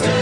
Muy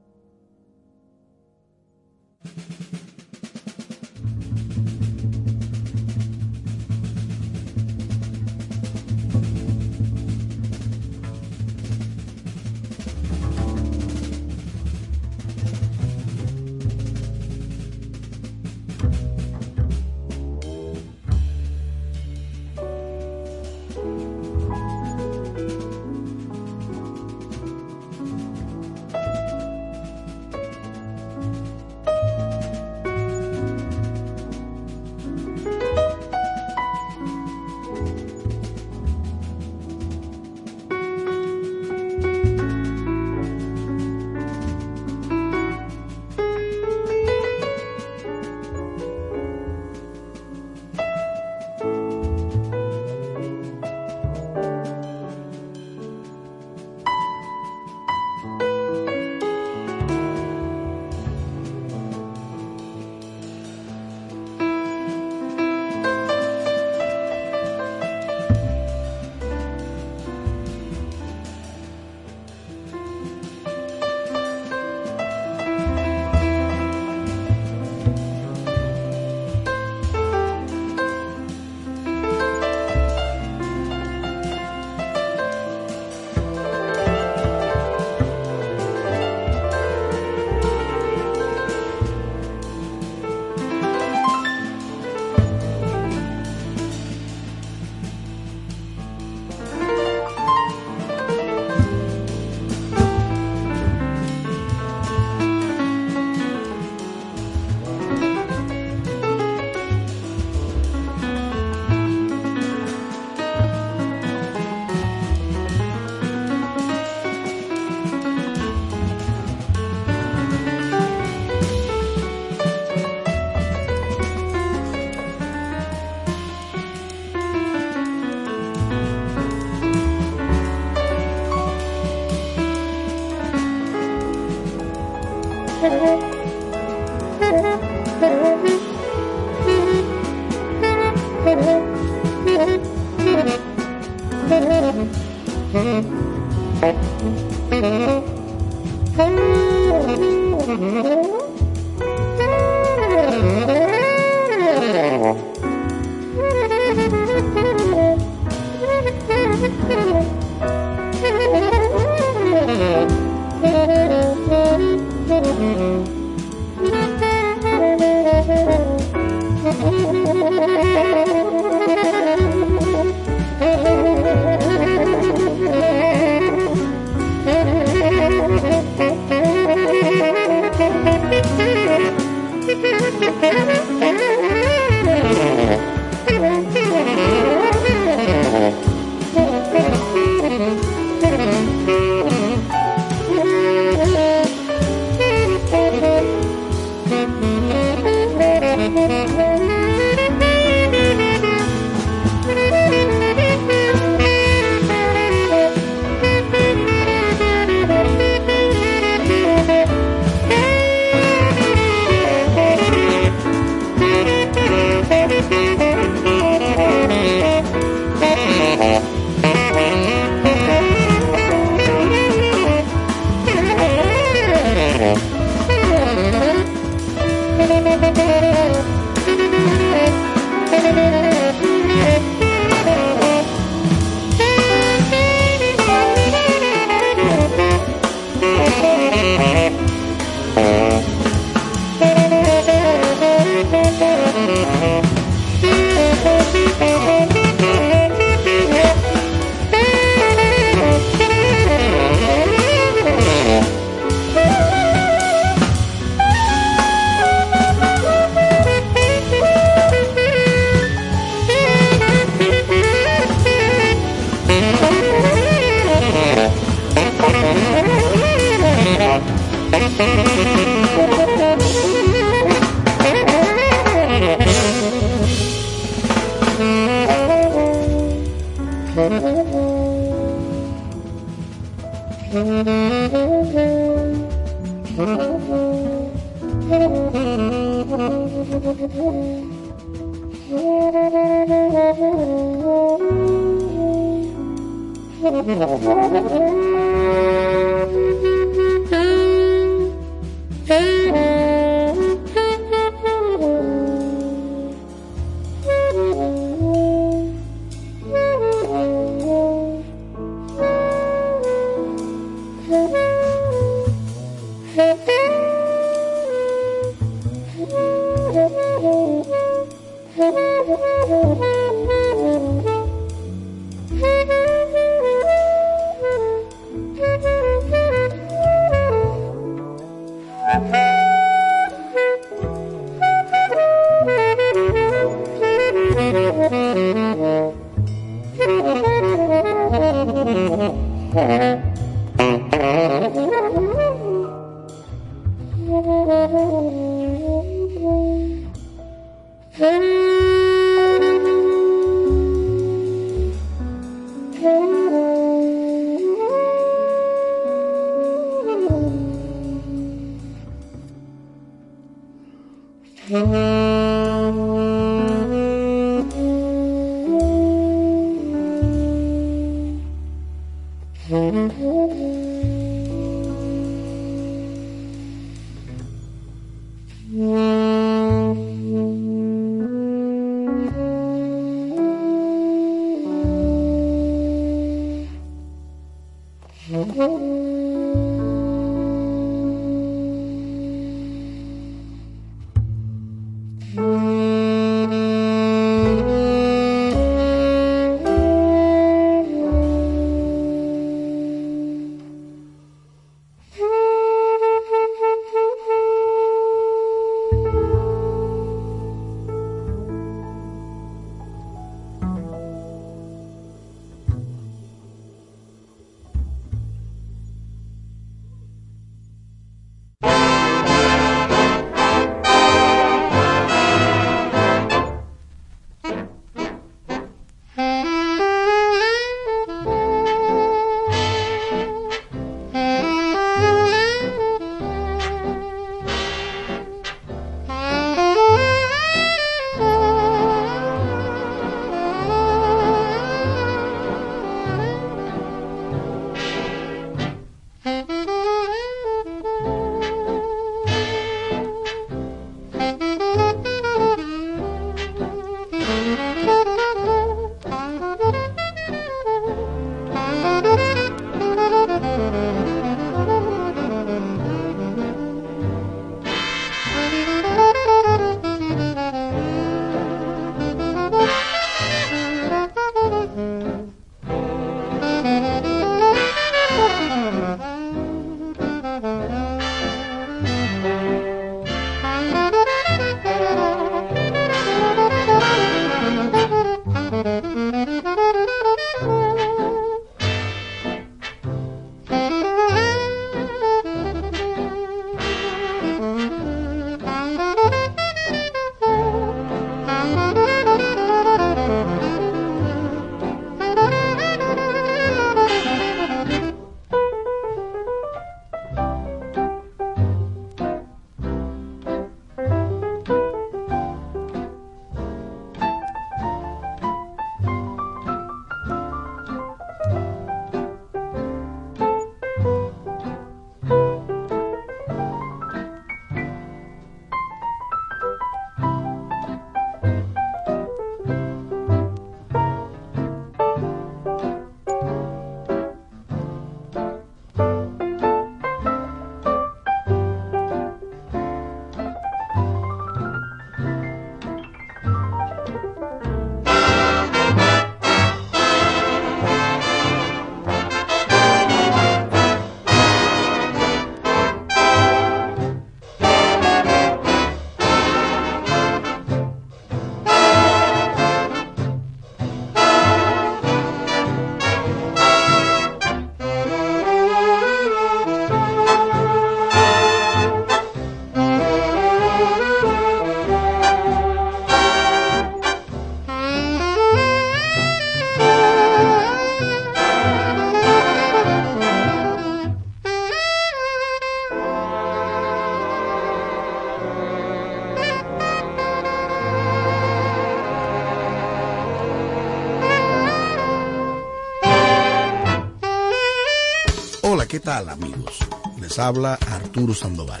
tal amigos? Les habla Arturo Sandoval,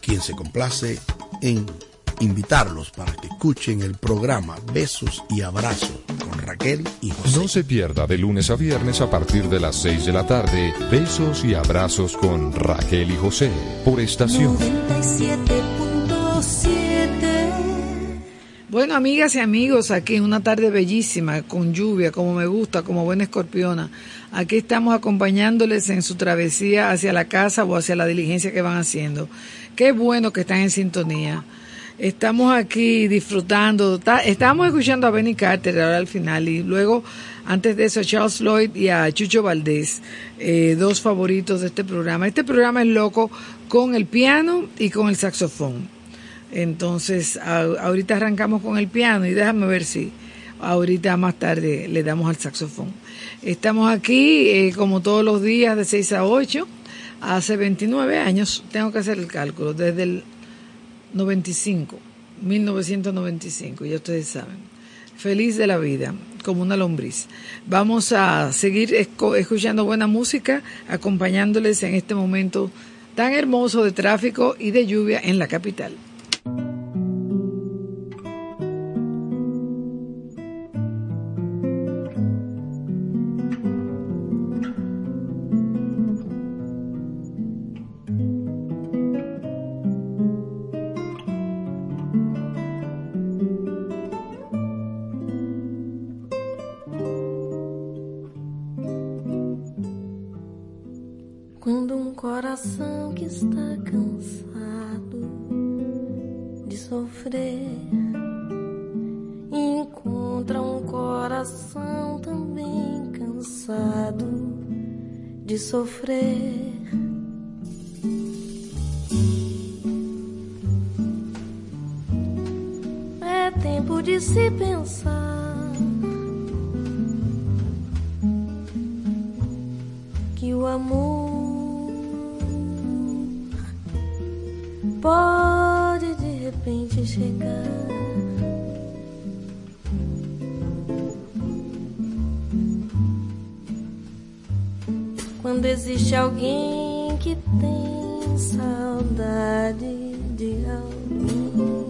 quien se complace en invitarlos para que escuchen el programa Besos y Abrazos con Raquel y José. No se pierda de lunes a viernes a partir de las 6 de la tarde Besos y Abrazos con Raquel y José por estación. 97.7 Bueno, amigas y amigos, aquí una tarde bellísima, con lluvia, como me gusta, como buena escorpiona. Aquí estamos acompañándoles en su travesía hacia la casa o hacia la diligencia que van haciendo. Qué bueno que están en sintonía. Estamos aquí disfrutando. Estamos escuchando a Benny Carter ahora al final y luego, antes de eso, a Charles Floyd y a Chucho Valdés, eh, dos favoritos de este programa. Este programa es loco con el piano y con el saxofón. Entonces, ahorita arrancamos con el piano y déjame ver si ahorita más tarde le damos al saxofón. Estamos aquí eh, como todos los días de 6 a 8. Hace 29 años, tengo que hacer el cálculo, desde el 95, 1995, ya ustedes saben. Feliz de la vida, como una lombriz. Vamos a seguir escuchando buena música, acompañándoles en este momento tan hermoso de tráfico y de lluvia en la capital. coração que está cansado de sofrer encontra um coração também cansado de sofrer. É tempo de se pensar que o amor. Pode de repente chegar. quando existe alguém que tem saudade de alguém.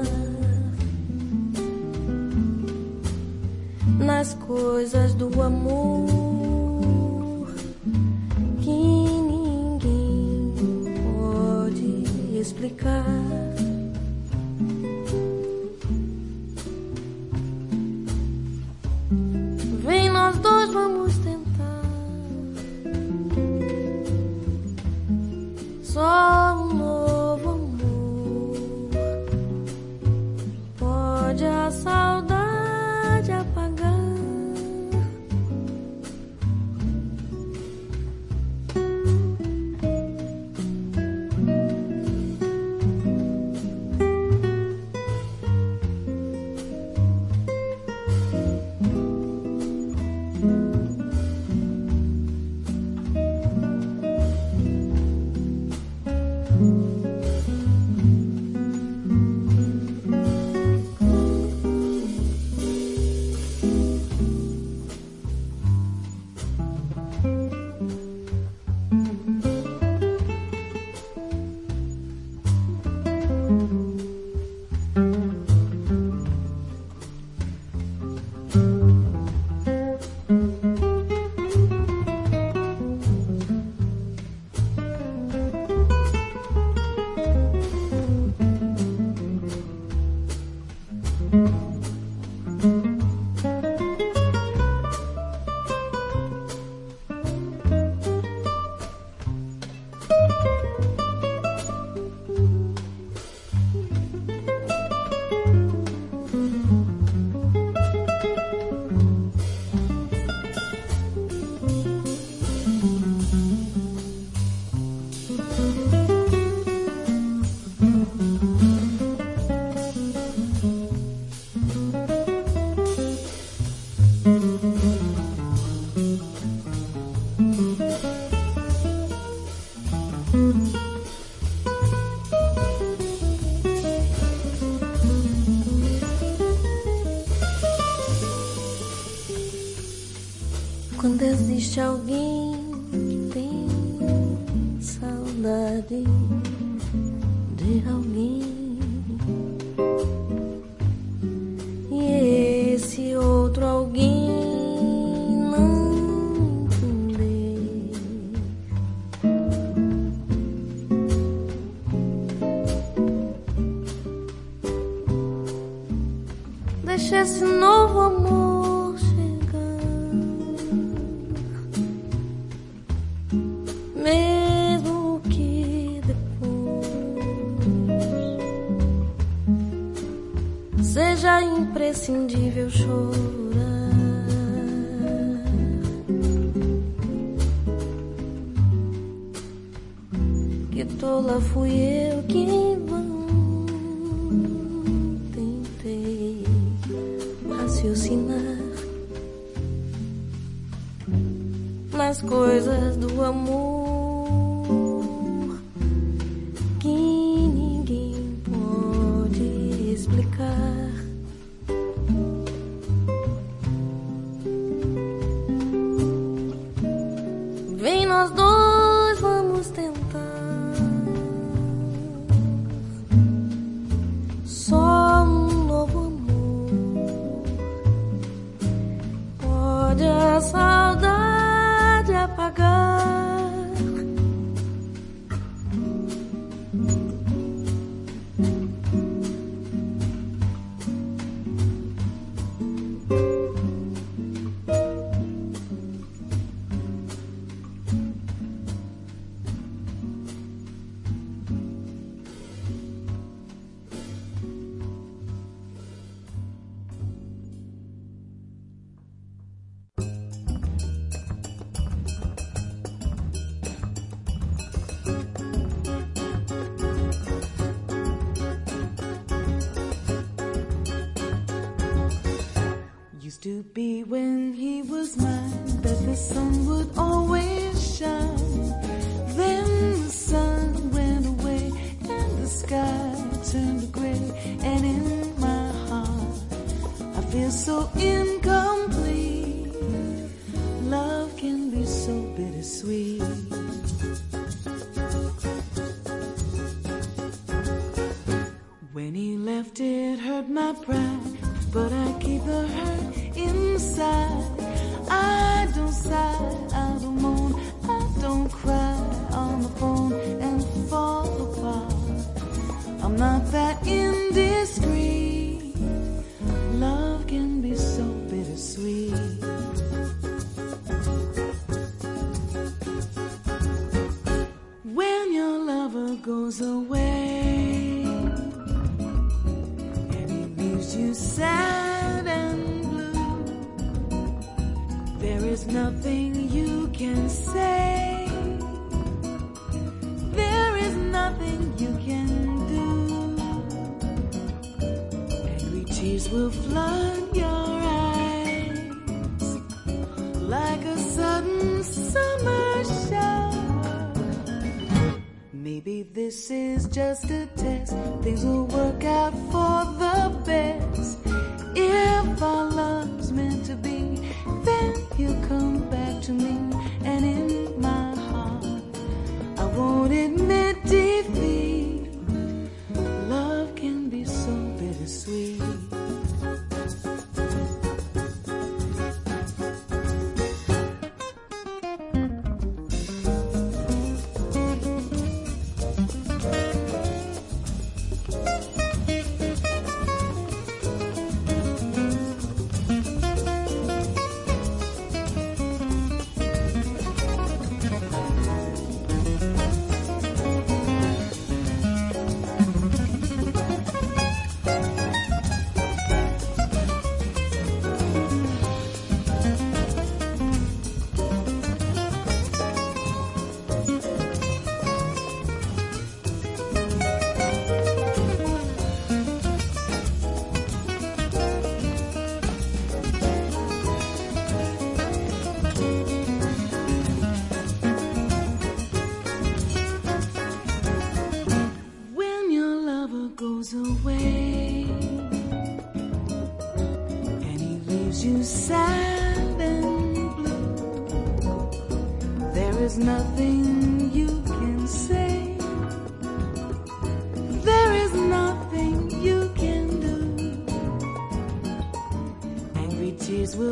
do amor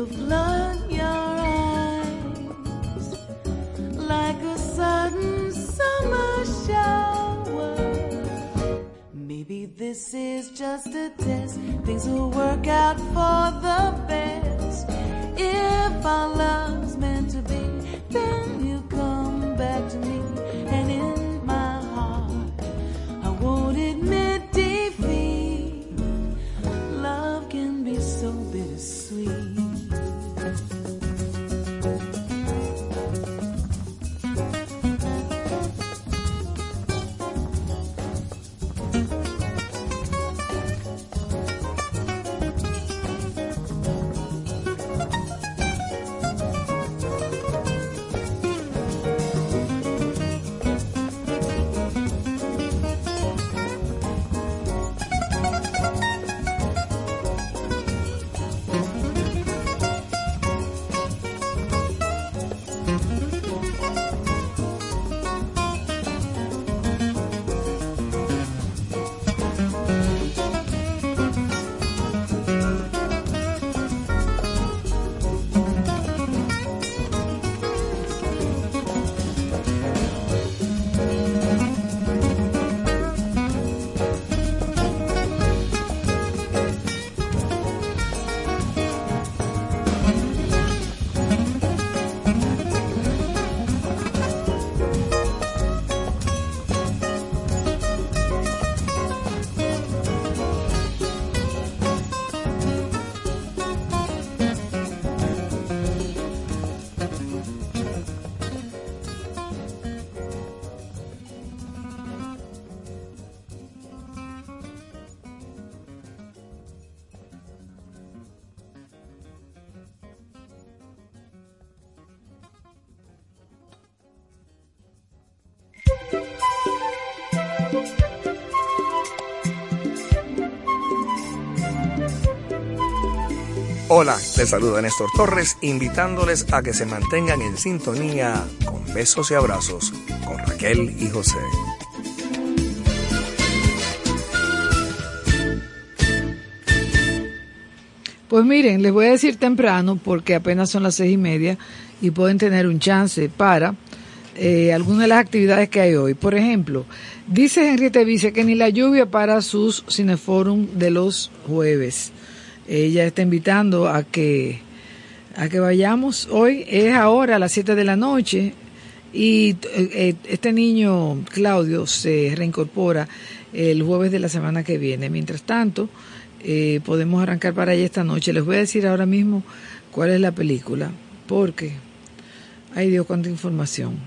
will flood your eyes like a sudden summer shower. Maybe this is just a test. Things will work out for les saluda Néstor Torres, invitándoles a que se mantengan en sintonía con besos y abrazos con Raquel y José. Pues miren, les voy a decir temprano porque apenas son las seis y media y pueden tener un chance para eh, algunas de las actividades que hay hoy. Por ejemplo, dice Henriette Vice que ni la lluvia para sus cineforum de los jueves. Ella está invitando a que a que vayamos. Hoy es ahora a las 7 de la noche y eh, este niño Claudio se reincorpora el jueves de la semana que viene. Mientras tanto, eh, podemos arrancar para allá esta noche. Les voy a decir ahora mismo cuál es la película, porque, ay Dios, cuánta información.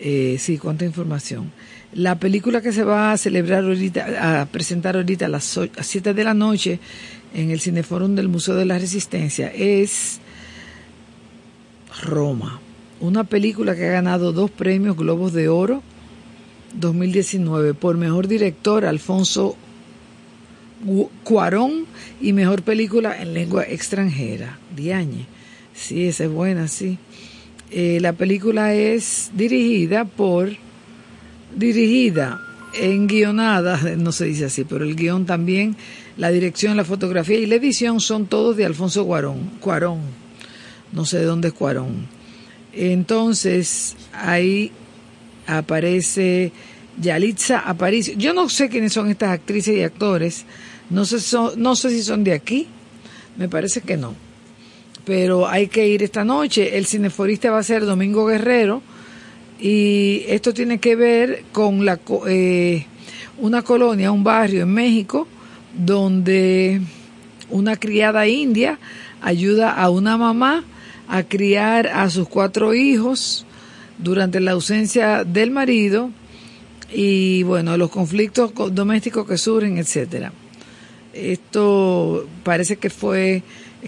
Eh, sí, cuánta información. La película que se va a celebrar ahorita, a presentar ahorita a las 7 de la noche en el Cineforum del Museo de la Resistencia es Roma, una película que ha ganado dos premios Globos de Oro 2019 por mejor director Alfonso Cuarón y mejor película en lengua extranjera, Diañe. Sí, esa es buena, sí. Eh, la película es dirigida por, dirigida en guionada, no se dice así, pero el guion también, la dirección, la fotografía y la edición son todos de Alfonso Cuarón. Cuarón, no sé de dónde es Cuarón. Entonces, ahí aparece Yalitza Aparicio. Yo no sé quiénes son estas actrices y actores, no sé, no sé si son de aquí, me parece que no. Pero hay que ir esta noche. El cineforista va a ser Domingo Guerrero y esto tiene que ver con la, eh, una colonia, un barrio en México, donde una criada india ayuda a una mamá a criar a sus cuatro hijos durante la ausencia del marido y bueno, los conflictos domésticos que surgen, etcétera. Esto parece que fue,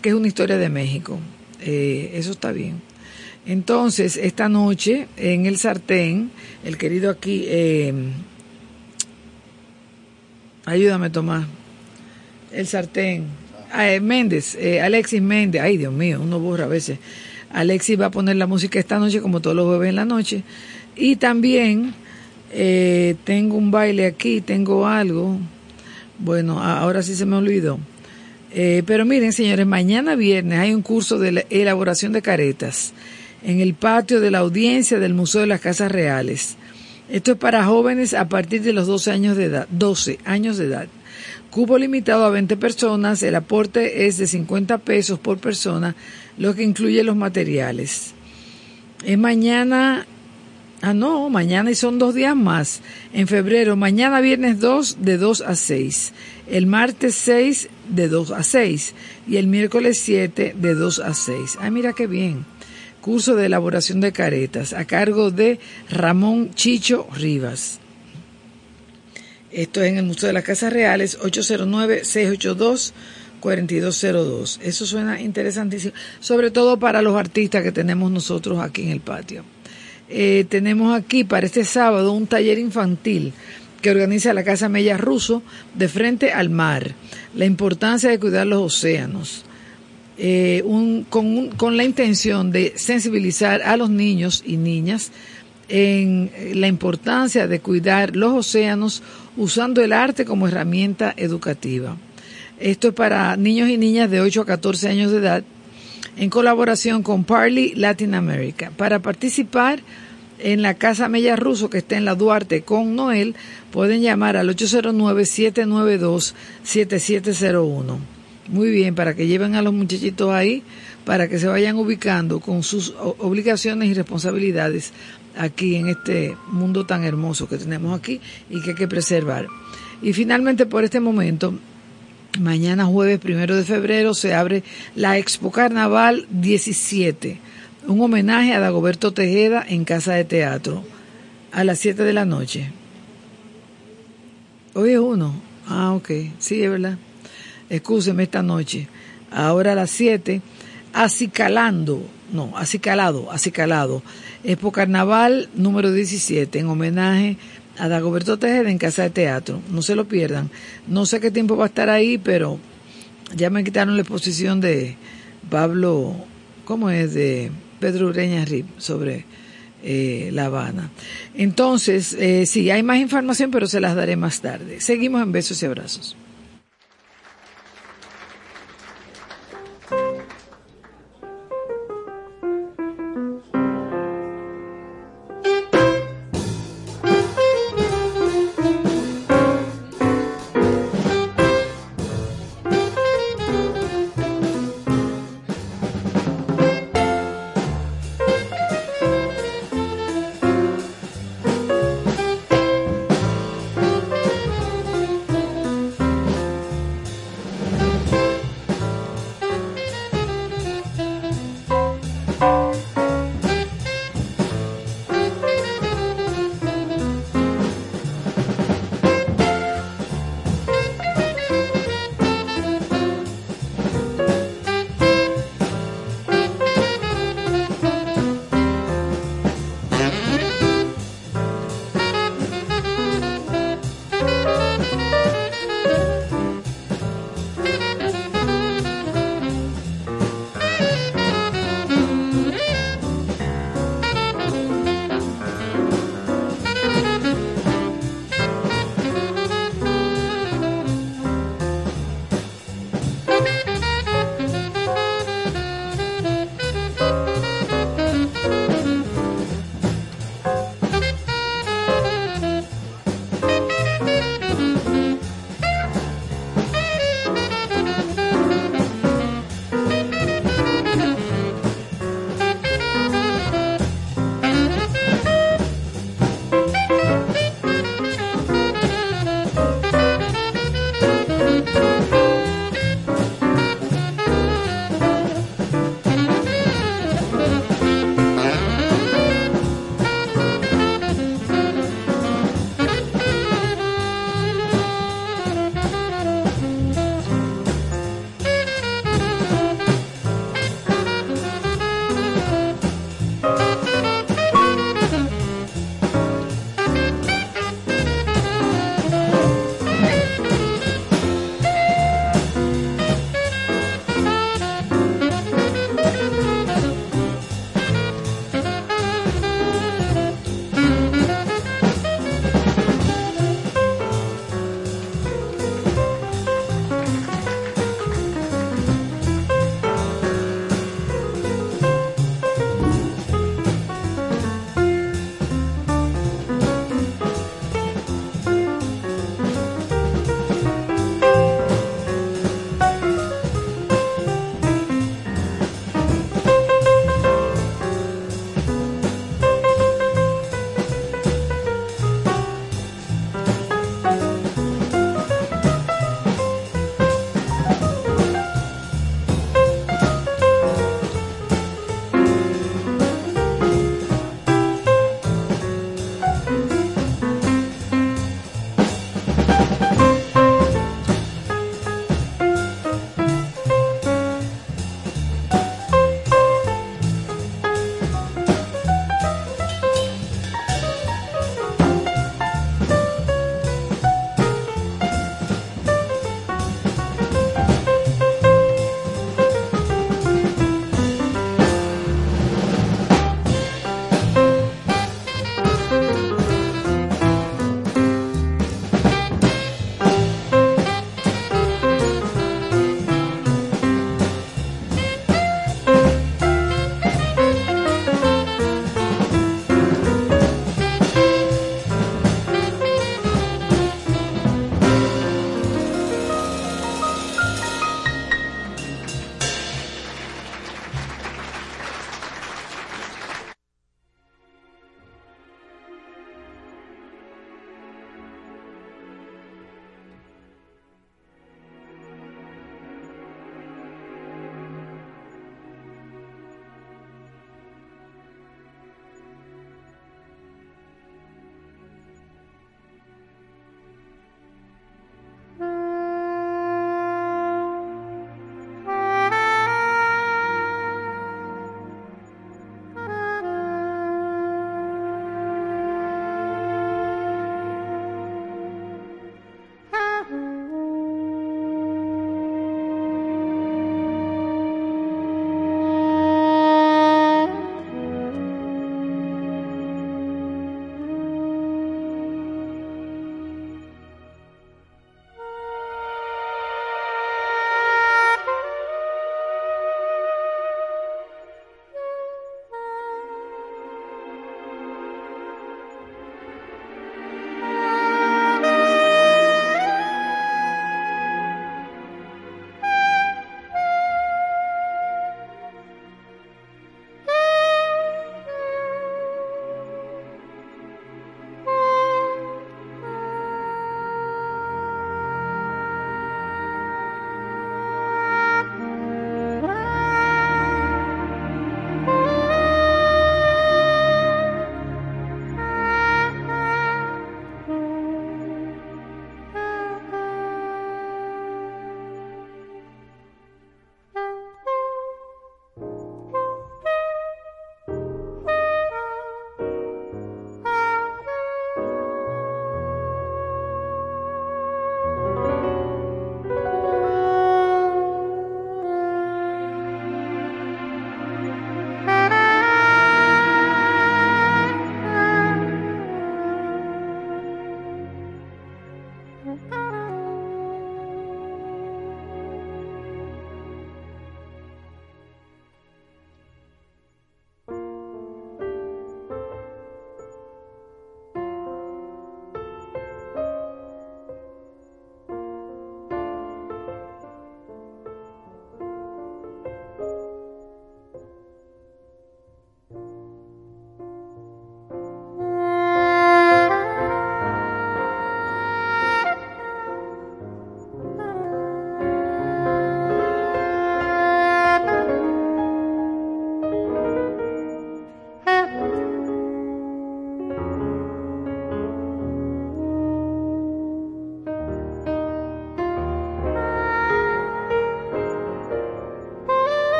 que es una historia de México. Eh, eso está bien. Entonces, esta noche en el sartén, el querido aquí, eh, ayúdame Tomás, el sartén, eh, Méndez, eh, Alexis Méndez, ay Dios mío, uno borra a veces. Alexis va a poner la música esta noche, como todos los jueves en la noche. Y también eh, tengo un baile aquí, tengo algo. Bueno, ahora sí se me olvidó. Eh, pero miren, señores, mañana viernes hay un curso de elaboración de caretas en el patio de la audiencia del Museo de las Casas Reales. Esto es para jóvenes a partir de los 12 años de edad. 12 años de edad. Cubo limitado a 20 personas, el aporte es de 50 pesos por persona, lo que incluye los materiales. Es mañana, ah no, mañana y son dos días más, en febrero, mañana viernes 2 de 2 a 6, el martes 6 de 2 a 6 y el miércoles 7 de 2 a 6. Ah, mira qué bien curso de elaboración de caretas, a cargo de Ramón Chicho Rivas. Esto es en el Museo de las Casas Reales, 809-682-4202. Eso suena interesantísimo, sobre todo para los artistas que tenemos nosotros aquí en el patio. Eh, tenemos aquí para este sábado un taller infantil que organiza la Casa Mella Ruso de frente al mar. La importancia de cuidar los océanos. Eh, con, con, la intención de sensibilizar a los niños y niñas en la importancia de cuidar los océanos usando el arte como herramienta educativa. Esto es para niños y niñas de 8 a 14 años de edad en colaboración con Parley Latin America. Para participar en la Casa Mella Ruso que está en la Duarte con Noel, pueden llamar al 809-792-7701. Muy bien, para que lleven a los muchachitos ahí, para que se vayan ubicando con sus obligaciones y responsabilidades aquí en este mundo tan hermoso que tenemos aquí y que hay que preservar. Y finalmente, por este momento, mañana jueves primero de febrero se abre la Expo Carnaval 17, un homenaje a Dagoberto Tejeda en Casa de Teatro, a las 7 de la noche. Hoy es uno. Ah, ok. Sí, es verdad excúseme esta noche, ahora a las 7, acicalando, no, acicalado, acicalado, Expo Carnaval número 17, en homenaje a Dagoberto Tejeda en Casa de Teatro. No se lo pierdan. No sé qué tiempo va a estar ahí, pero ya me quitaron la exposición de Pablo, ¿cómo es? De Pedro Ureña Rip sobre eh, La Habana. Entonces, eh, sí, hay más información, pero se las daré más tarde. Seguimos en besos y abrazos.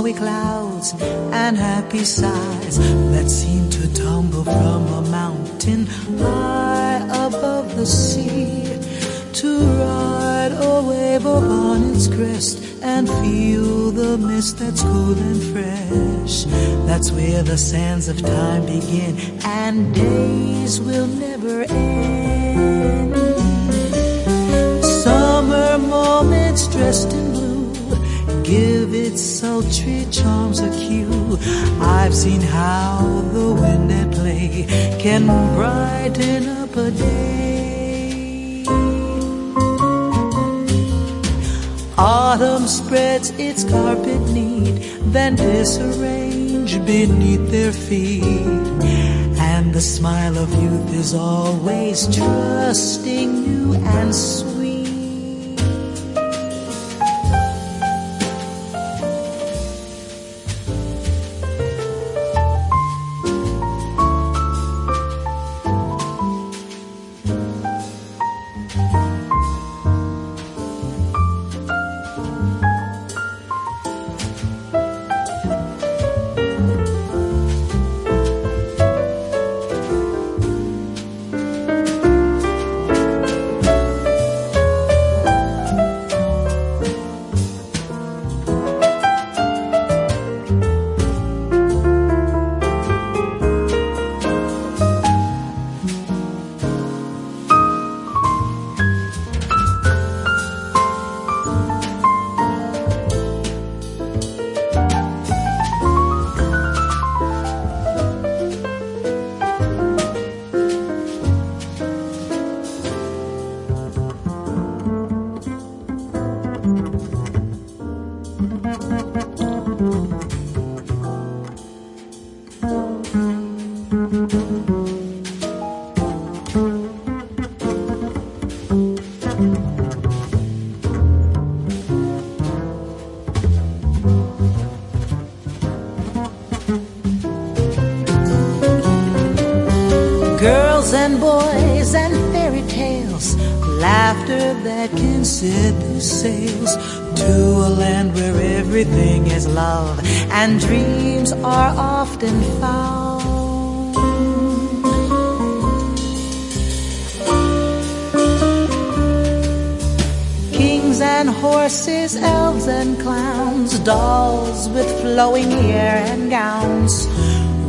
Snowy clouds and happy sighs that seem to tumble from a mountain high above the sea. To ride a wave upon its crest and feel the mist that's cool and fresh. That's where the sands of time begin and days will never end. Summer moments dressed give its sultry charms a cue. I've seen how the wind at play can brighten up a day. Autumn spreads its carpet neat, then disarrange beneath their feet. And the smile of youth is always trusting, new and sweet. And dreams are often found. Kings and horses, elves and clowns, dolls with flowing hair and gowns.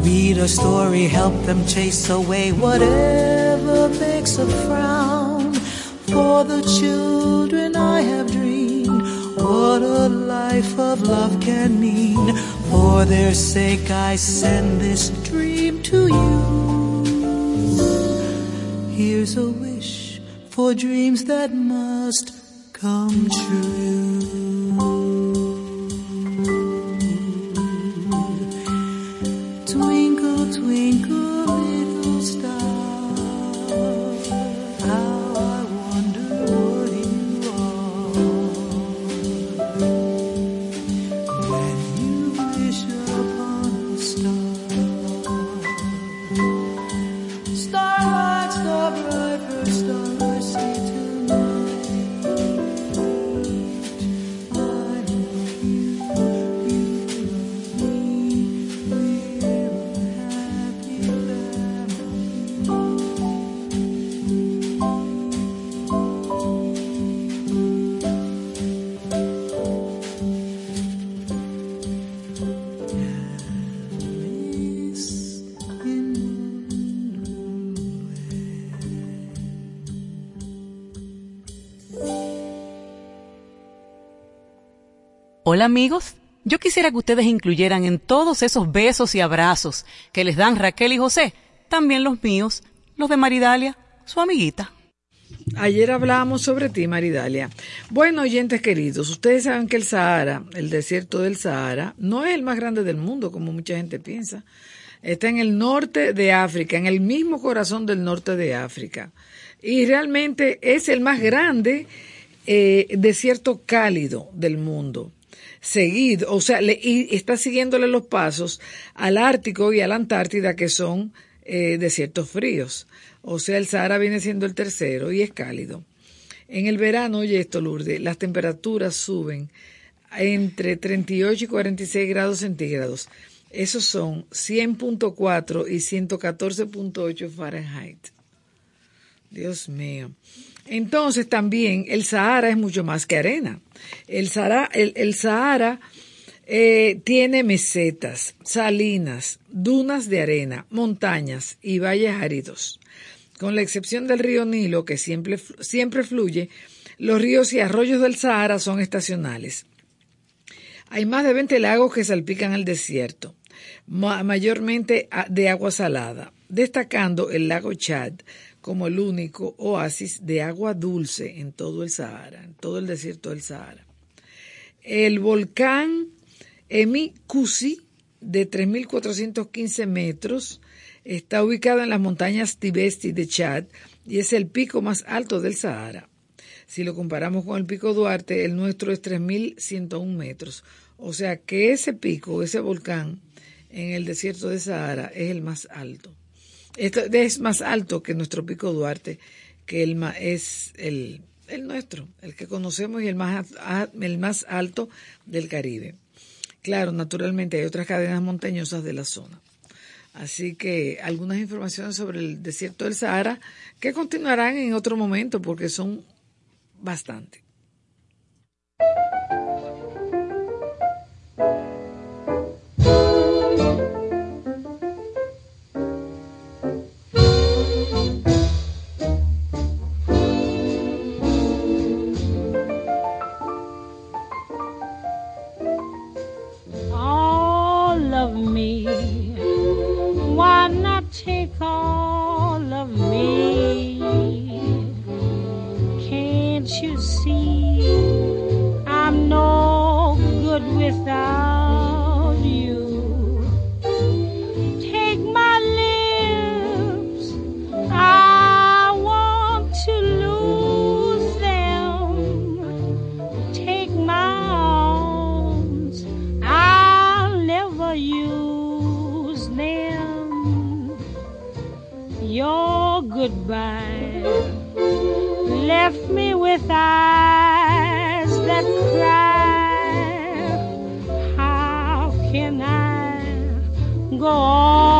Read a story, help them chase away whatever makes a frown. For the children I have dreamed, what a life of love can mean. For their sake I send this dream to you. Here's a wish for dreams that must come true. Hola amigos, yo quisiera que ustedes incluyeran en todos esos besos y abrazos que les dan Raquel y José, también los míos, los de Maridalia, su amiguita. Ayer hablábamos sobre ti, Maridalia. Bueno, oyentes queridos, ustedes saben que el Sahara, el desierto del Sahara, no es el más grande del mundo, como mucha gente piensa. Está en el norte de África, en el mismo corazón del norte de África. Y realmente es el más grande eh, desierto cálido del mundo. Seguido, o sea, le- y está siguiéndole los pasos al Ártico y a la Antártida, que son eh, desiertos fríos. O sea, el Sahara viene siendo el tercero y es cálido. En el verano, oye esto, Lourdes, las temperaturas suben entre 38 y 46 grados centígrados. Esos son 100.4 y 114.8 Fahrenheit. Dios mío. Entonces también el Sahara es mucho más que arena. El Sahara, el, el Sahara eh, tiene mesetas, salinas, dunas de arena, montañas y valles áridos. Con la excepción del río Nilo, que siempre, siempre fluye, los ríos y arroyos del Sahara son estacionales. Hay más de 20 lagos que salpican al desierto, ma- mayormente de agua salada, destacando el lago Chad como el único oasis de agua dulce en todo el Sahara, en todo el desierto del Sahara. El volcán Emi Kusi, de 3.415 metros, está ubicado en las montañas Tibesti de Chad y es el pico más alto del Sahara. Si lo comparamos con el pico Duarte, el nuestro es 3.101 metros. O sea que ese pico, ese volcán en el desierto de Sahara es el más alto. Esto es más alto que nuestro pico Duarte, que el es el, el nuestro, el que conocemos y el más, el más alto del Caribe. Claro, naturalmente hay otras cadenas montañosas de la zona. Así que algunas informaciones sobre el desierto del Sahara que continuarán en otro momento porque son bastante. left me with eyes that cry. How can I go on?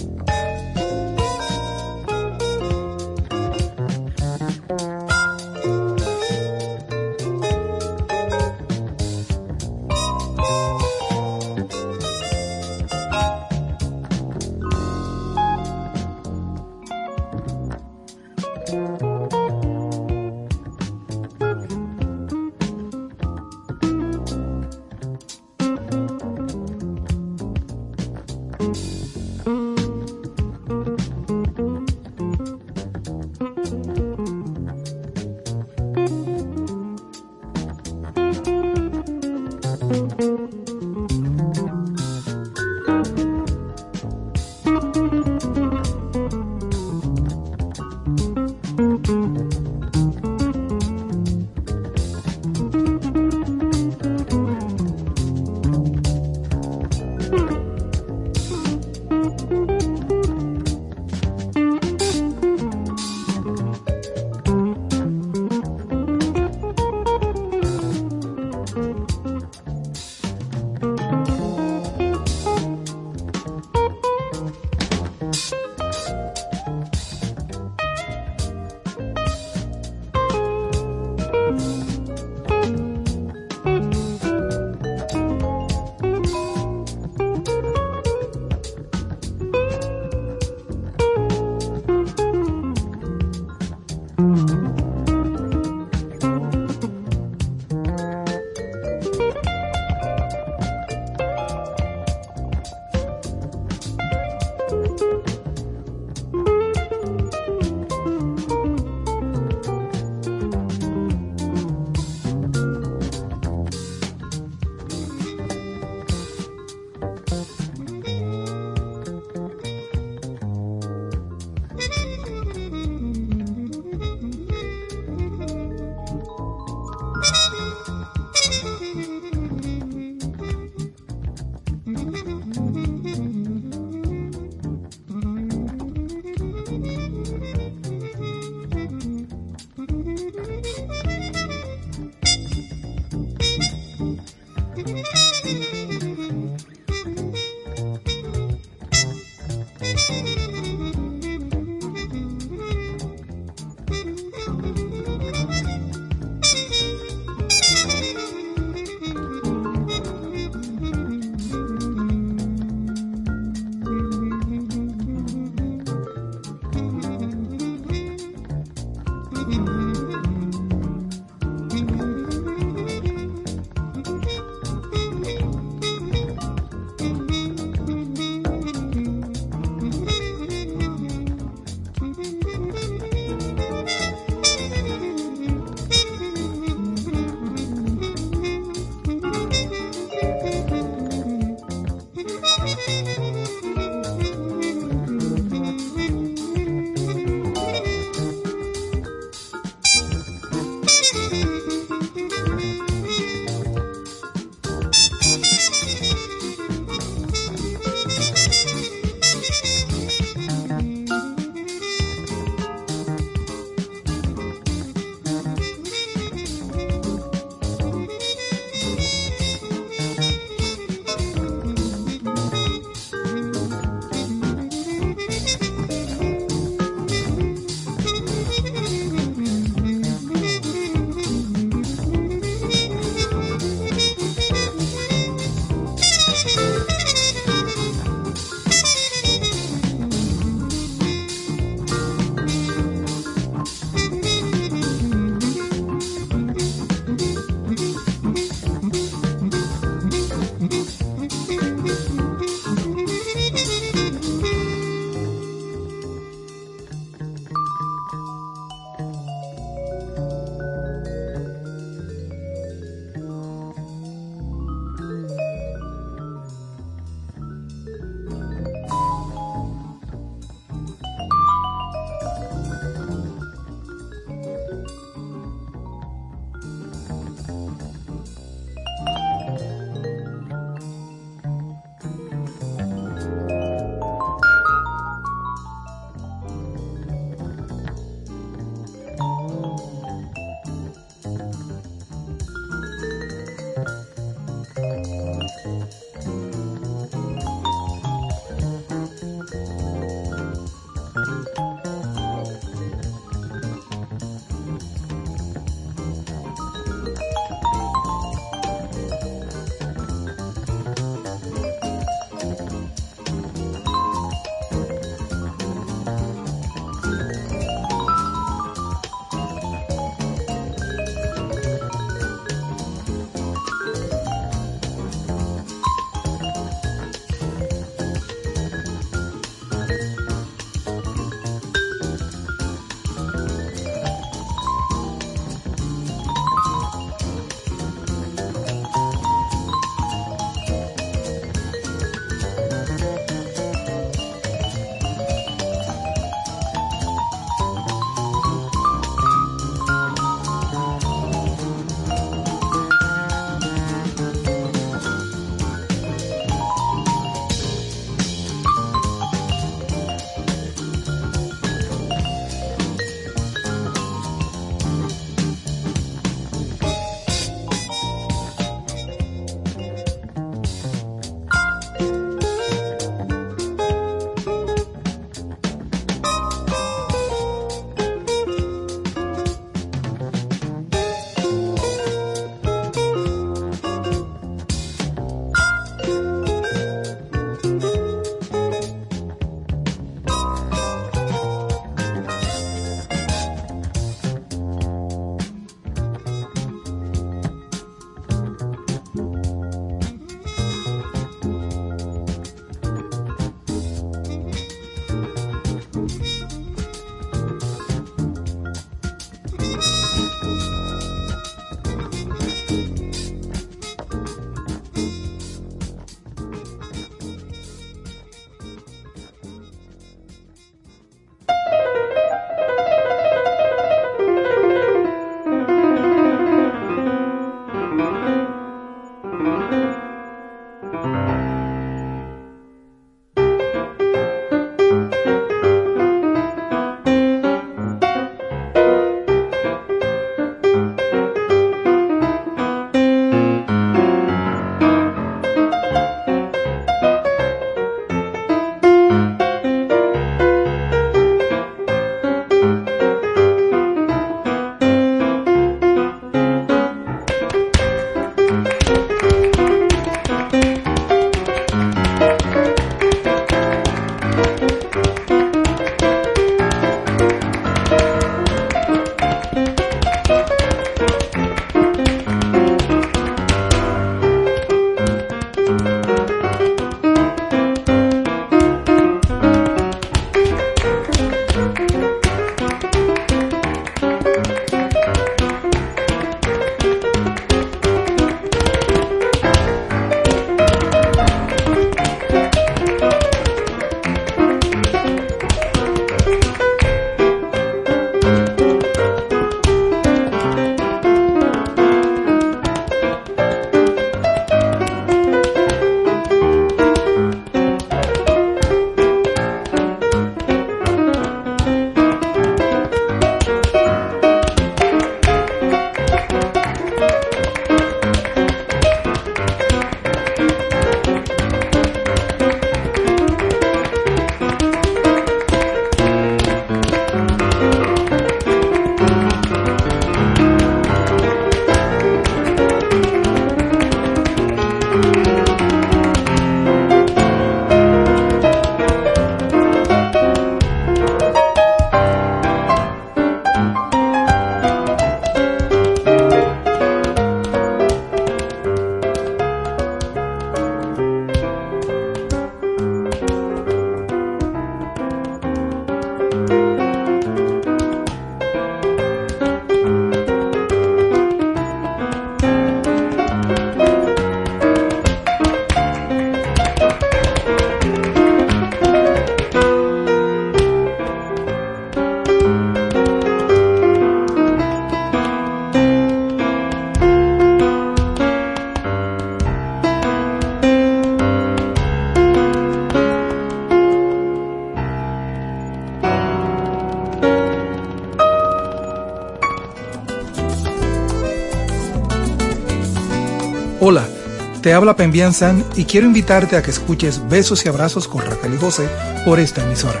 Habla Pembian San y quiero invitarte a que escuches Besos y Abrazos con Raquel y José por esta emisora.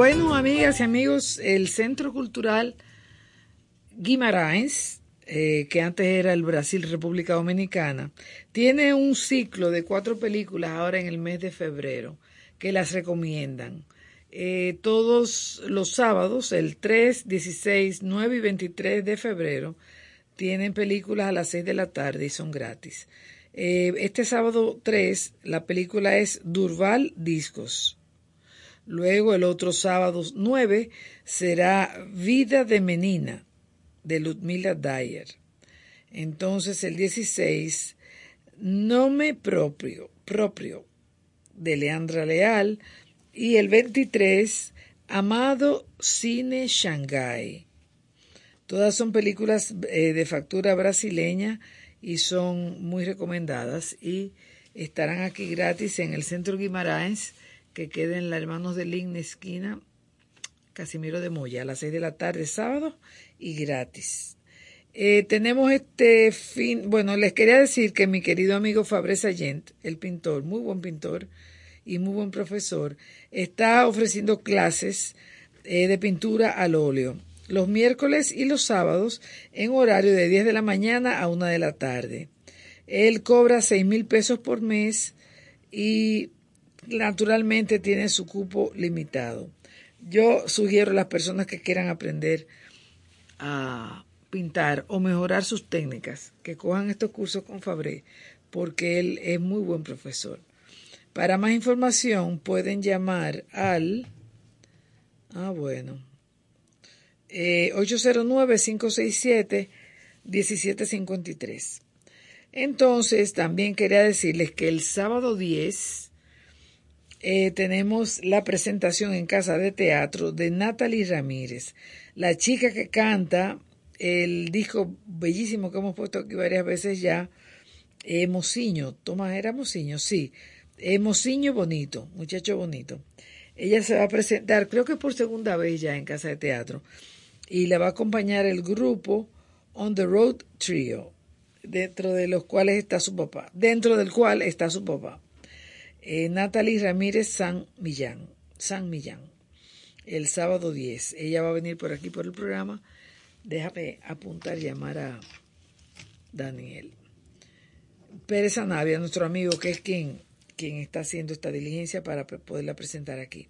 Bueno, amigas y amigos, el Centro Cultural Guimarães, eh, que antes era el Brasil República Dominicana, tiene un ciclo de cuatro películas ahora en el mes de febrero que las recomiendan. Eh, todos los sábados, el 3, 16, 9 y 23 de febrero, tienen películas a las 6 de la tarde y son gratis. Eh, este sábado 3, la película es Durval Discos. Luego el otro sábado 9 será Vida de Menina de Ludmila Dyer. Entonces el 16 Nome Propio, propio de Leandra Leal y el 23 Amado Cine Shanghai. Todas son películas eh, de factura brasileña y son muy recomendadas y estarán aquí gratis en el Centro Guimarães que queda en la Hermanos de Ligna, esquina Casimiro de Moya, a las 6 de la tarde, sábado, y gratis. Eh, tenemos este fin, bueno, les quería decir que mi querido amigo Fabre Sayent, el pintor, muy buen pintor y muy buen profesor, está ofreciendo clases eh, de pintura al óleo los miércoles y los sábados en horario de 10 de la mañana a 1 de la tarde. Él cobra 6 mil pesos por mes y naturalmente tiene su cupo limitado. Yo sugiero a las personas que quieran aprender a pintar o mejorar sus técnicas que cojan estos cursos con Fabré porque él es muy buen profesor. Para más información pueden llamar al... Ah, bueno. Eh, 809-567-1753. Entonces, también quería decirles que el sábado 10 eh, tenemos la presentación en Casa de Teatro de Natalie Ramírez, la chica que canta el disco bellísimo que hemos puesto aquí varias veces ya, eh, Mociño, Tomás era Mociño, sí, eh, Mociño bonito, muchacho bonito. Ella se va a presentar, creo que por segunda vez ya en Casa de Teatro, y le va a acompañar el grupo On the Road Trio, dentro de los cuales está su papá, dentro del cual está su papá eh, Natalie Ramírez San Millán, San Millán, el sábado 10. Ella va a venir por aquí por el programa. Déjame apuntar, llamar a Daniel. Pérez Anavia, nuestro amigo, que es quien, quien está haciendo esta diligencia para poderla presentar aquí.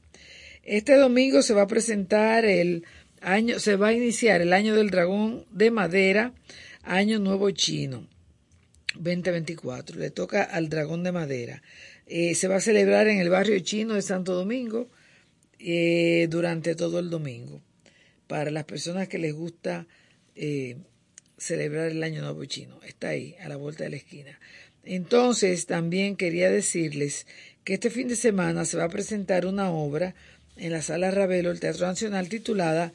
Este domingo se va a presentar el año, se va a iniciar el año del dragón de madera, año nuevo chino, 2024. Le toca al dragón de madera. Eh, se va a celebrar en el barrio chino de Santo Domingo eh, durante todo el domingo. Para las personas que les gusta eh, celebrar el Año Nuevo Chino. Está ahí, a la vuelta de la esquina. Entonces, también quería decirles que este fin de semana se va a presentar una obra en la Sala Ravelo, el Teatro Nacional, titulada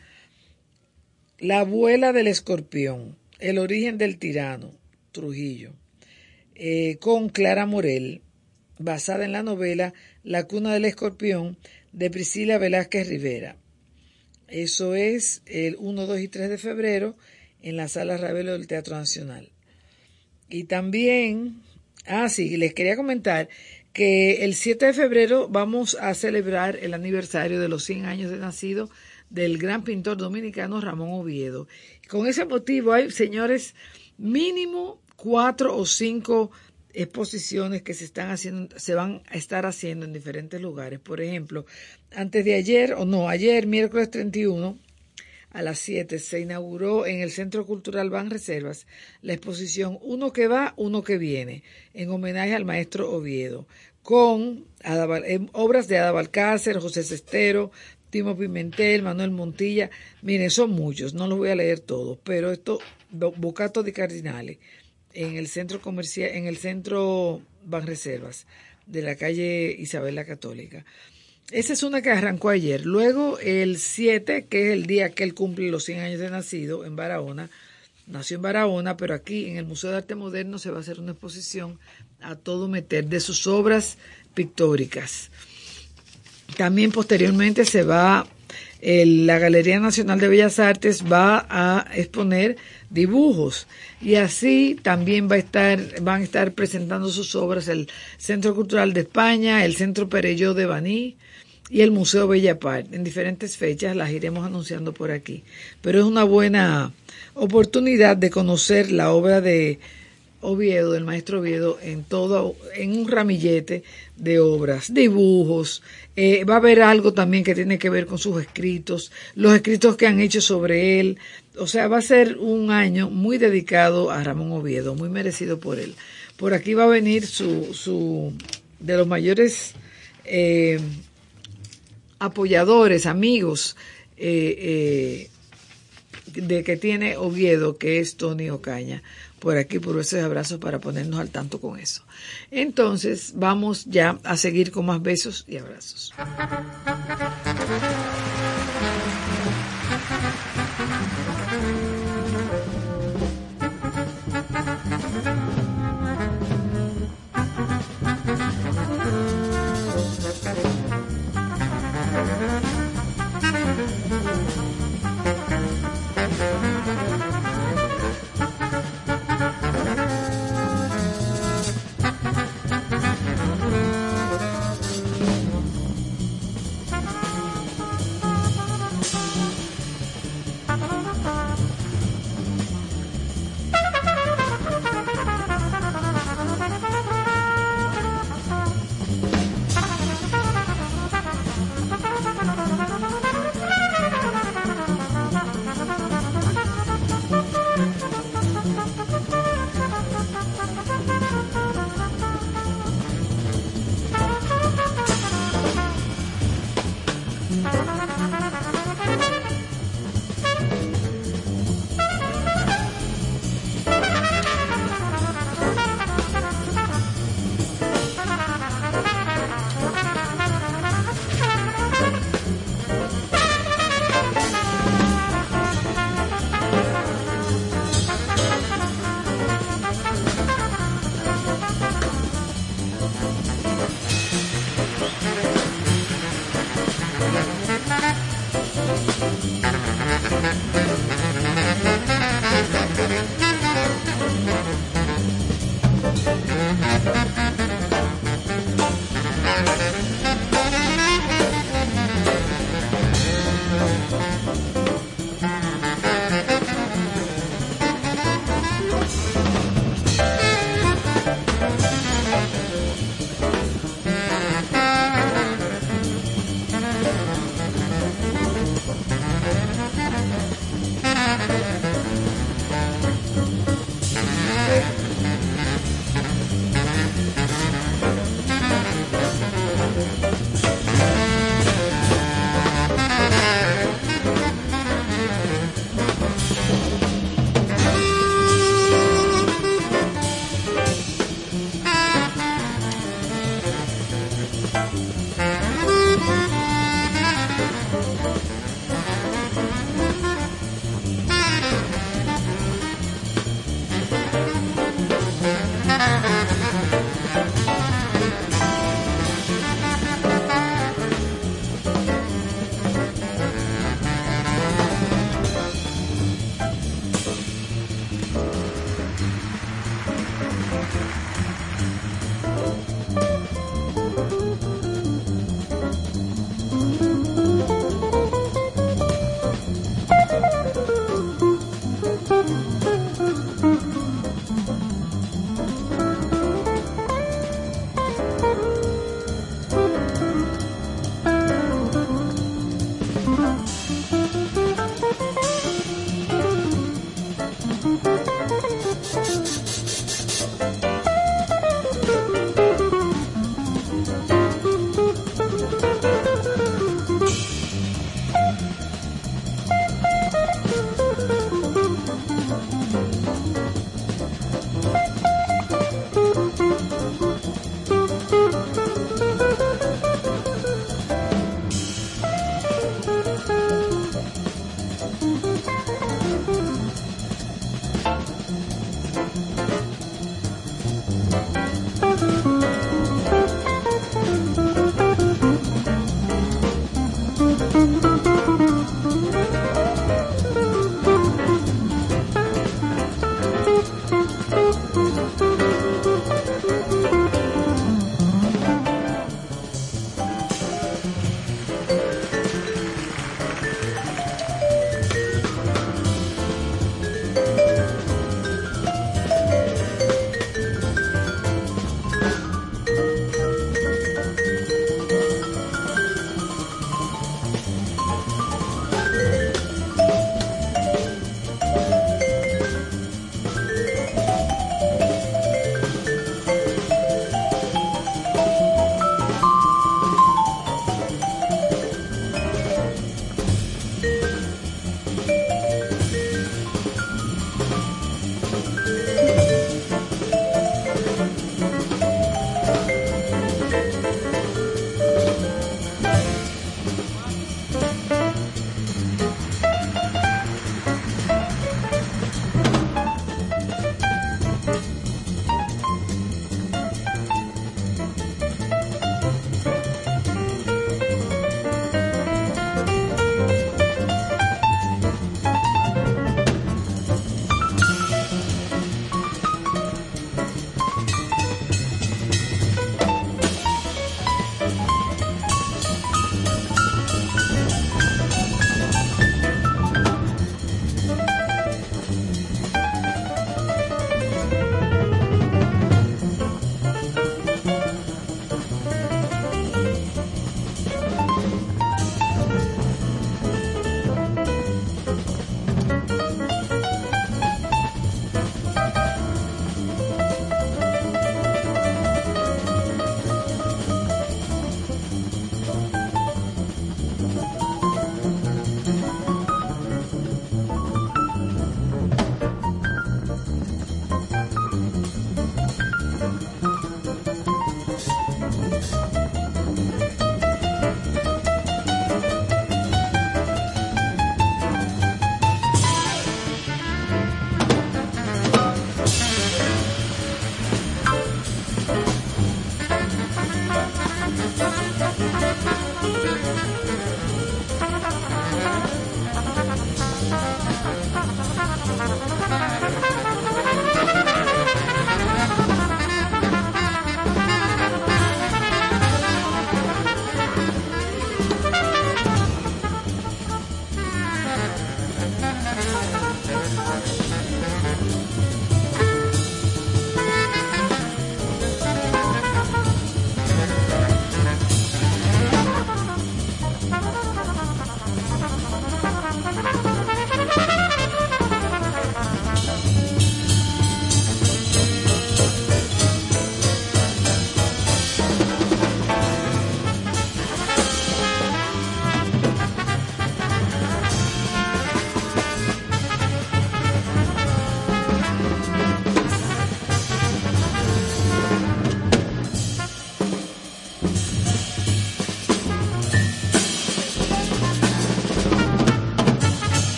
La abuela del escorpión, el origen del tirano, Trujillo, con Clara Morel, basada en la novela La cuna del escorpión de Priscila Velázquez Rivera. Eso es el 1, 2 y 3 de febrero en la sala Ravelo del Teatro Nacional. Y también, ah, sí, les quería comentar que el 7 de febrero vamos a celebrar el aniversario de los 100 años de nacido del gran pintor dominicano Ramón Oviedo. Con ese motivo hay, señores, mínimo cuatro o cinco exposiciones que se están haciendo, se van a estar haciendo en diferentes lugares. Por ejemplo, antes de ayer, o no, ayer, miércoles 31, a las 7, se inauguró en el Centro Cultural Ban Reservas la exposición Uno que va, uno que viene, en homenaje al maestro Oviedo, con eh, obras de Ada Balcácer, José Cestero, Timo Pimentel, Manuel Montilla. Miren, son muchos, no los voy a leer todos, pero esto, Bocato de Cardinales en el centro comercial, en el centro Banreservas de la calle Isabel la Católica. Esa es una que arrancó ayer. Luego el 7, que es el día que él cumple los 100 años de nacido en Barahona, nació en Barahona, pero aquí en el Museo de Arte Moderno se va a hacer una exposición a todo meter de sus obras pictóricas. También posteriormente se va, la Galería Nacional de Bellas Artes va a exponer dibujos y así también va a estar, van a estar presentando sus obras el Centro Cultural de España, el Centro Perelló de Baní y el Museo Bella Part. En diferentes fechas las iremos anunciando por aquí. Pero es una buena oportunidad de conocer la obra de Oviedo, del maestro Oviedo, en todo, en un ramillete de obras, dibujos. eh, va a haber algo también que tiene que ver con sus escritos, los escritos que han hecho sobre él. O sea, va a ser un año muy dedicado a Ramón Oviedo, muy merecido por él. Por aquí va a venir su, su de los mayores eh, apoyadores, amigos eh, eh, de que tiene Oviedo, que es Tony Ocaña por aquí, por esos abrazos para ponernos al tanto con eso. Entonces, vamos ya a seguir con más besos y abrazos.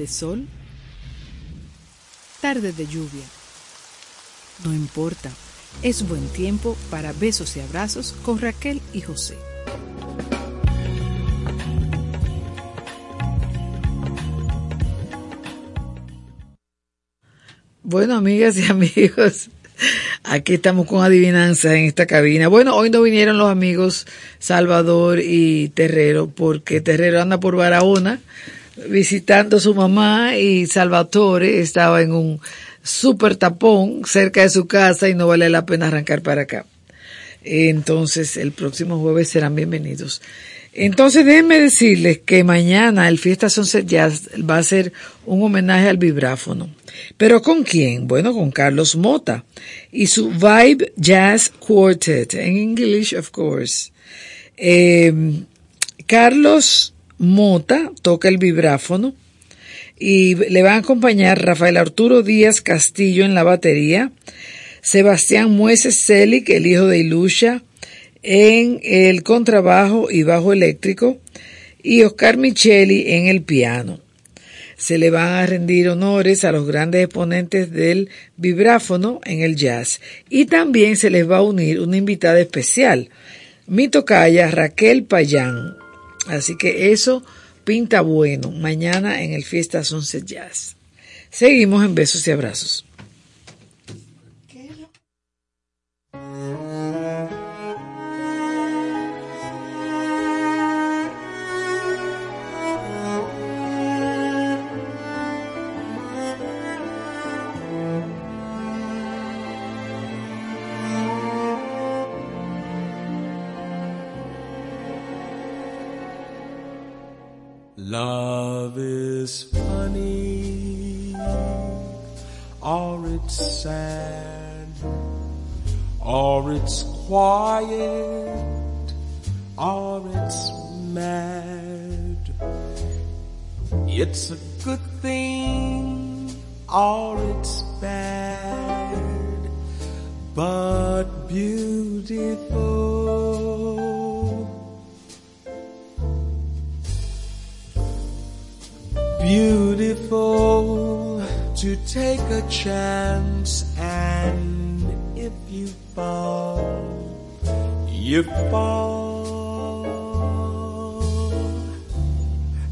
De sol, tarde de lluvia. No importa, es buen tiempo para besos y abrazos con Raquel y José. Bueno, amigas y amigos, aquí estamos con adivinanzas en esta cabina. Bueno, hoy no vinieron los amigos Salvador y Terrero porque Terrero anda por Barahona visitando a su mamá y Salvatore estaba en un super tapón cerca de su casa y no vale la pena arrancar para acá. Entonces, el próximo jueves serán bienvenidos. Entonces, déjenme decirles que mañana el Fiesta Sunset Jazz va a ser un homenaje al vibráfono. ¿Pero con quién? Bueno, con Carlos Mota y su Vibe Jazz Quartet, en English, of course. Eh, Carlos Mota toca el vibráfono y le va a acompañar Rafael Arturo Díaz Castillo en la batería, Sebastián Mueces Celic, el hijo de Ilusha, en el contrabajo y bajo eléctrico, y Oscar Micheli en el piano. Se le van a rendir honores a los grandes exponentes del vibráfono en el jazz. Y también se les va a unir una invitada especial, mi tocaya Raquel Payán, Así que eso pinta bueno mañana en el Fiesta Sunset Jazz. Seguimos en besos y abrazos. Love is funny, or it's sad, or it's quiet, or it's mad. It's a good thing, or it's bad, but beautiful. Beautiful to take a chance and if you fall, you fall.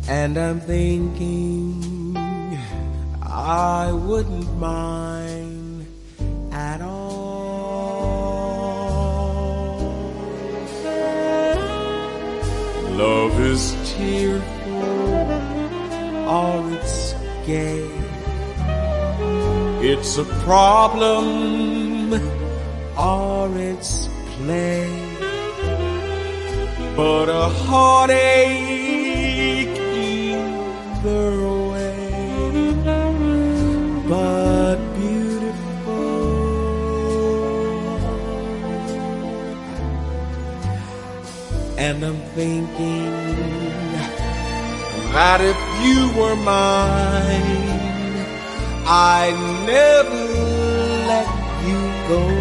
And I'm thinking I wouldn't mind at all. Love is tearful or it's gay. It's a problem or it's play. But a heartache either way. But beautiful. And I'm thinking that if you were mine, I'd never let you go.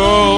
Oh.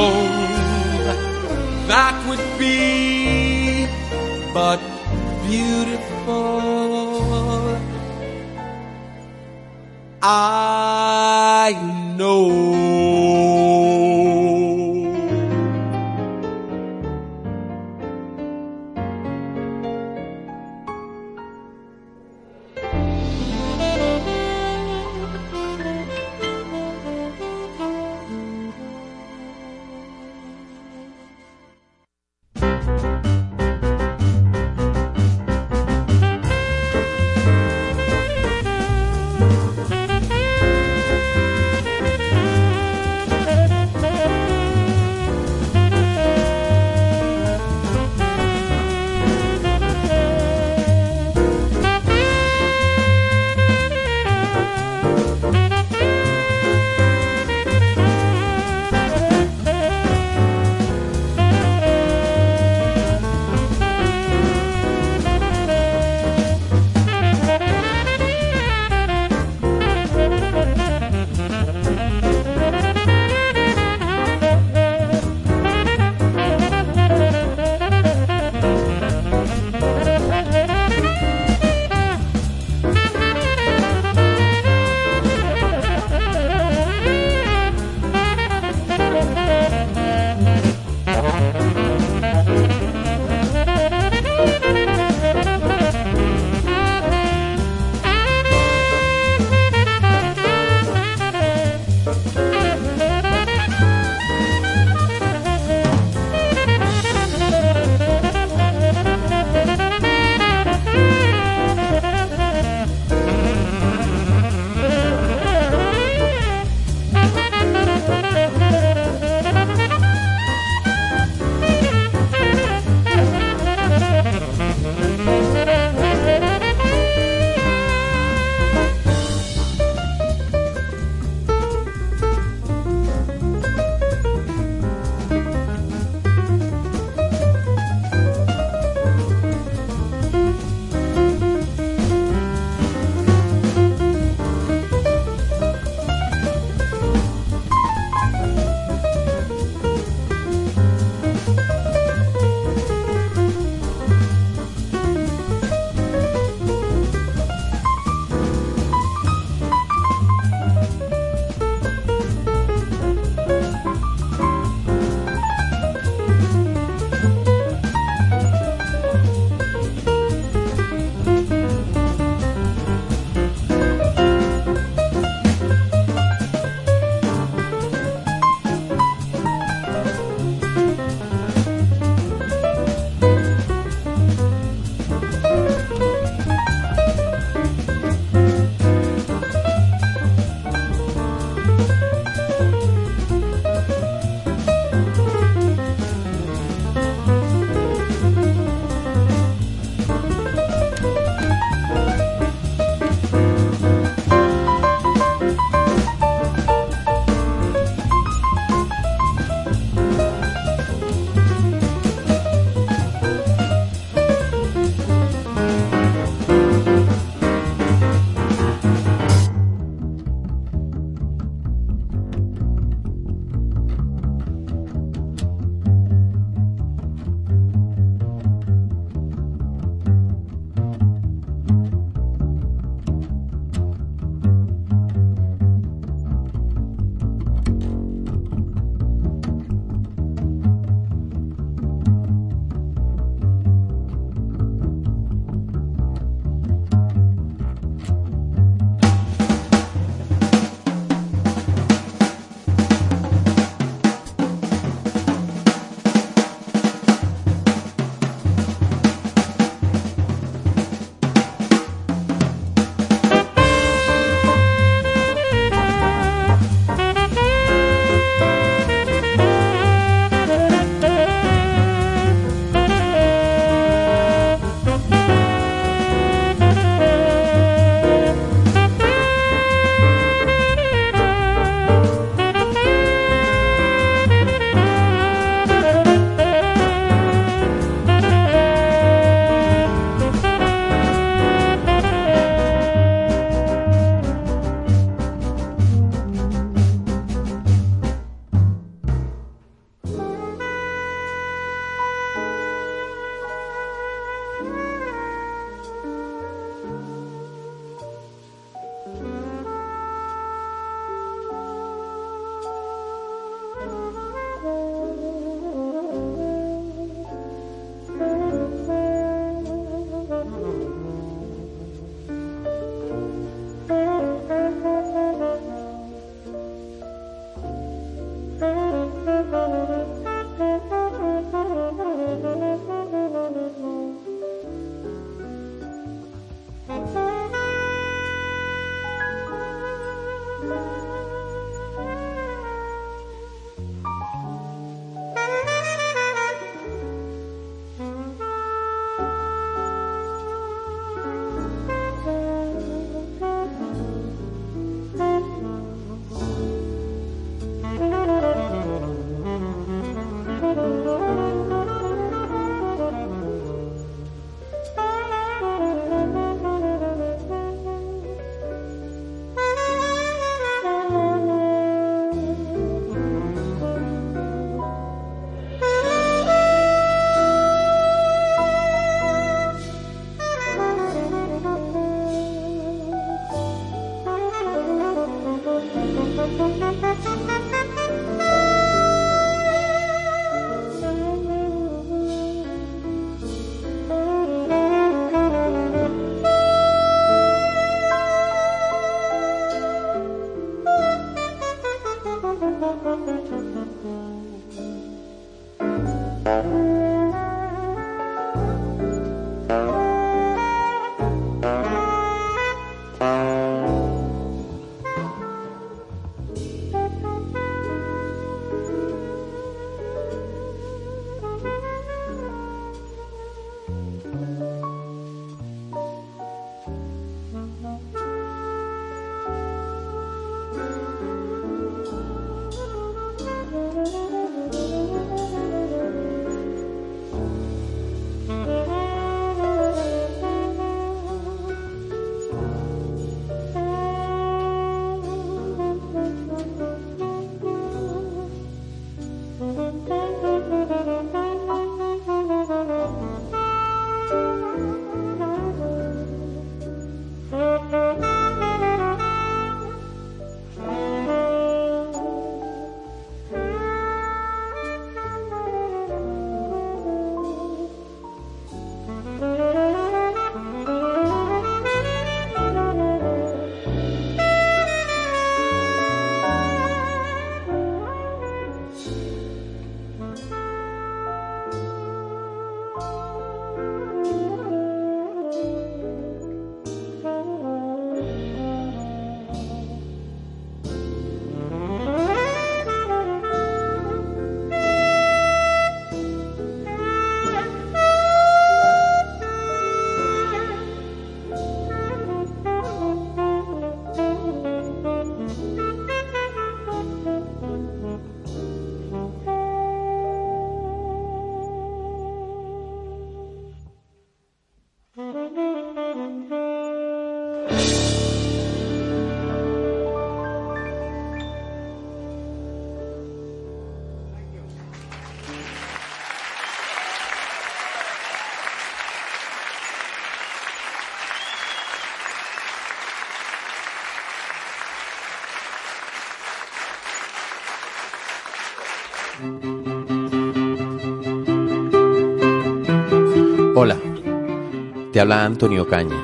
Habla Antonio Caña,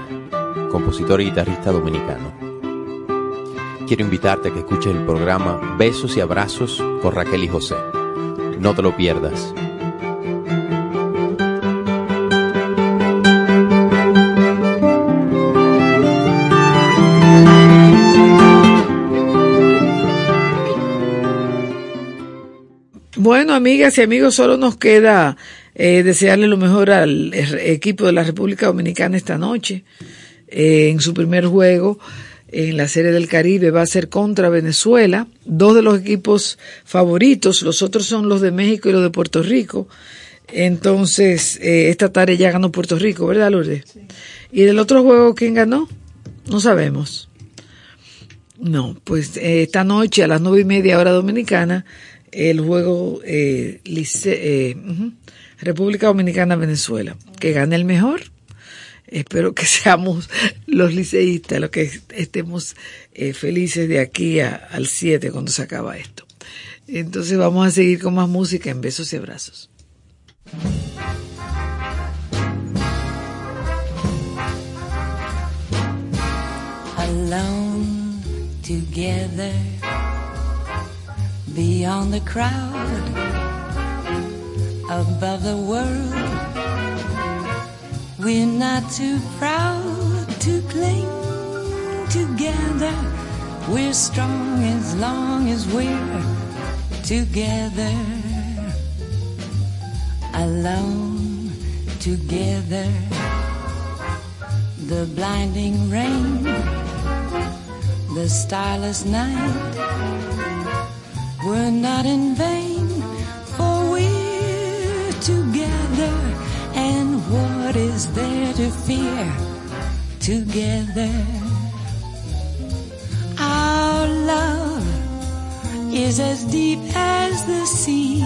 compositor y guitarrista dominicano. Quiero invitarte a que escuches el programa Besos y Abrazos con Raquel y José. No te lo pierdas. Bueno, amigas y amigos, solo nos queda eh, desearle lo mejor al equipo de la República Dominicana esta noche. Eh, en su primer juego en la Serie del Caribe va a ser contra Venezuela, dos de los equipos favoritos, los otros son los de México y los de Puerto Rico. Entonces, eh, esta tarde ya ganó Puerto Rico, ¿verdad, Lourdes? ¿Y del otro juego quién ganó? No sabemos. No, pues eh, esta noche a las nueve y media hora dominicana, el juego eh, lice, eh, República Dominicana-Venezuela. Que gane el mejor. Espero que seamos los liceístas los que estemos eh, felices de aquí a- al 7 cuando se acaba esto. Entonces vamos a seguir con más música en besos y abrazos. together beyond the crowd above the world. We're not too proud to cling together. We're strong as long as we're together. Alone together. The blinding rain the starless night were not in vain, what is there to fear? Together, our love is as deep as the sea.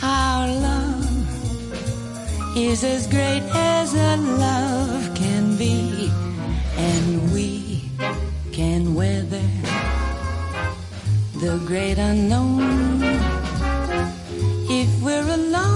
Our love is as great as a love can be, and we can weather the great unknown if we're alone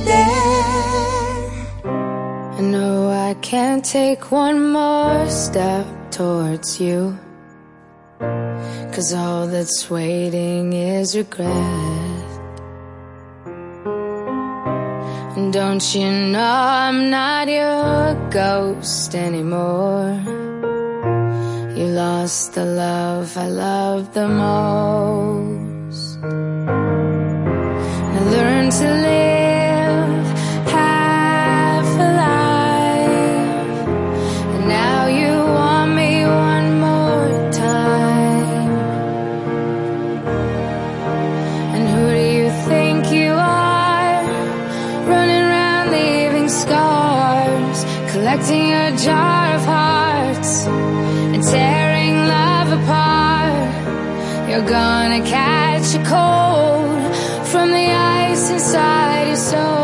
can't take one more step towards you. Cause all that's waiting is regret. And don't you know I'm not your ghost anymore? You lost the love I loved the most. Collecting your jar of hearts and tearing love apart. You're gonna catch a cold from the ice inside your soul.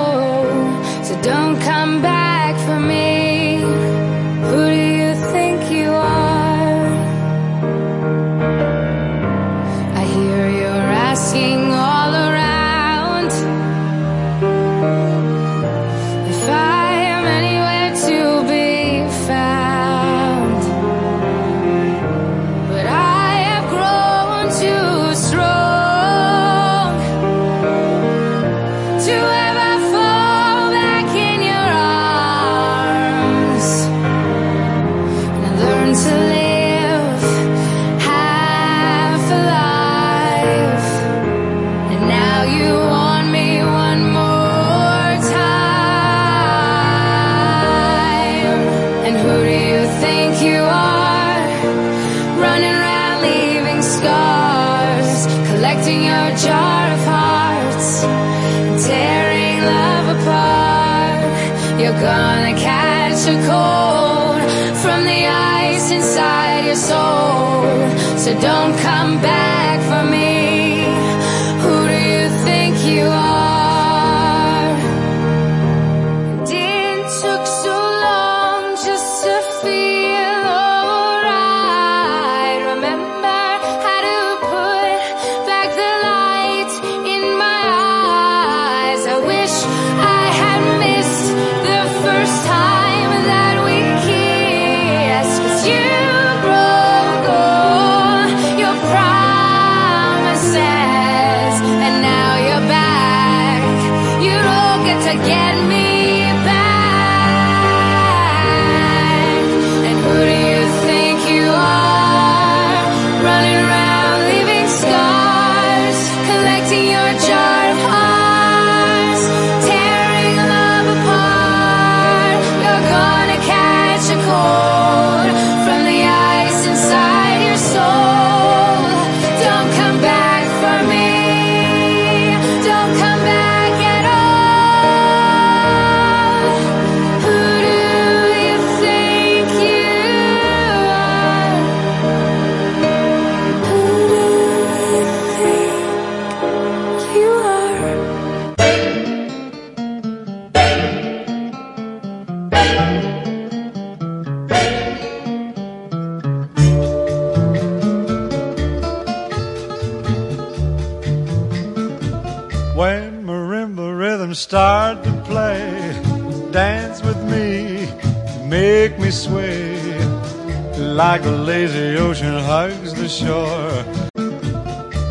Like a lazy ocean hugs the shore.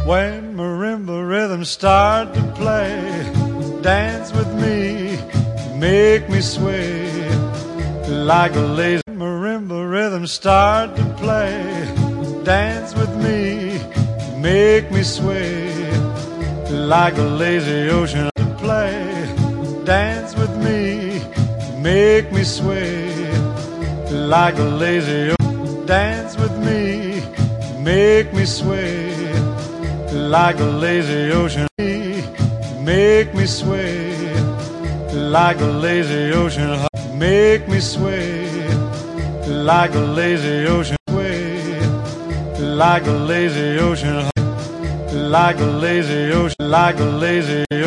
When marimba rhythms start to play, dance with me, make me sway like a lazy marimba rhythms start to play, dance with me, make me sway like a lazy ocean to play. Dance with me, make me sway like a lazy ocean. Dance with me, make me sway like a lazy ocean. Make me sway like a lazy ocean. Make me sway like a lazy ocean. Sway like a lazy ocean like a lazy ocean, like a lazy ocean.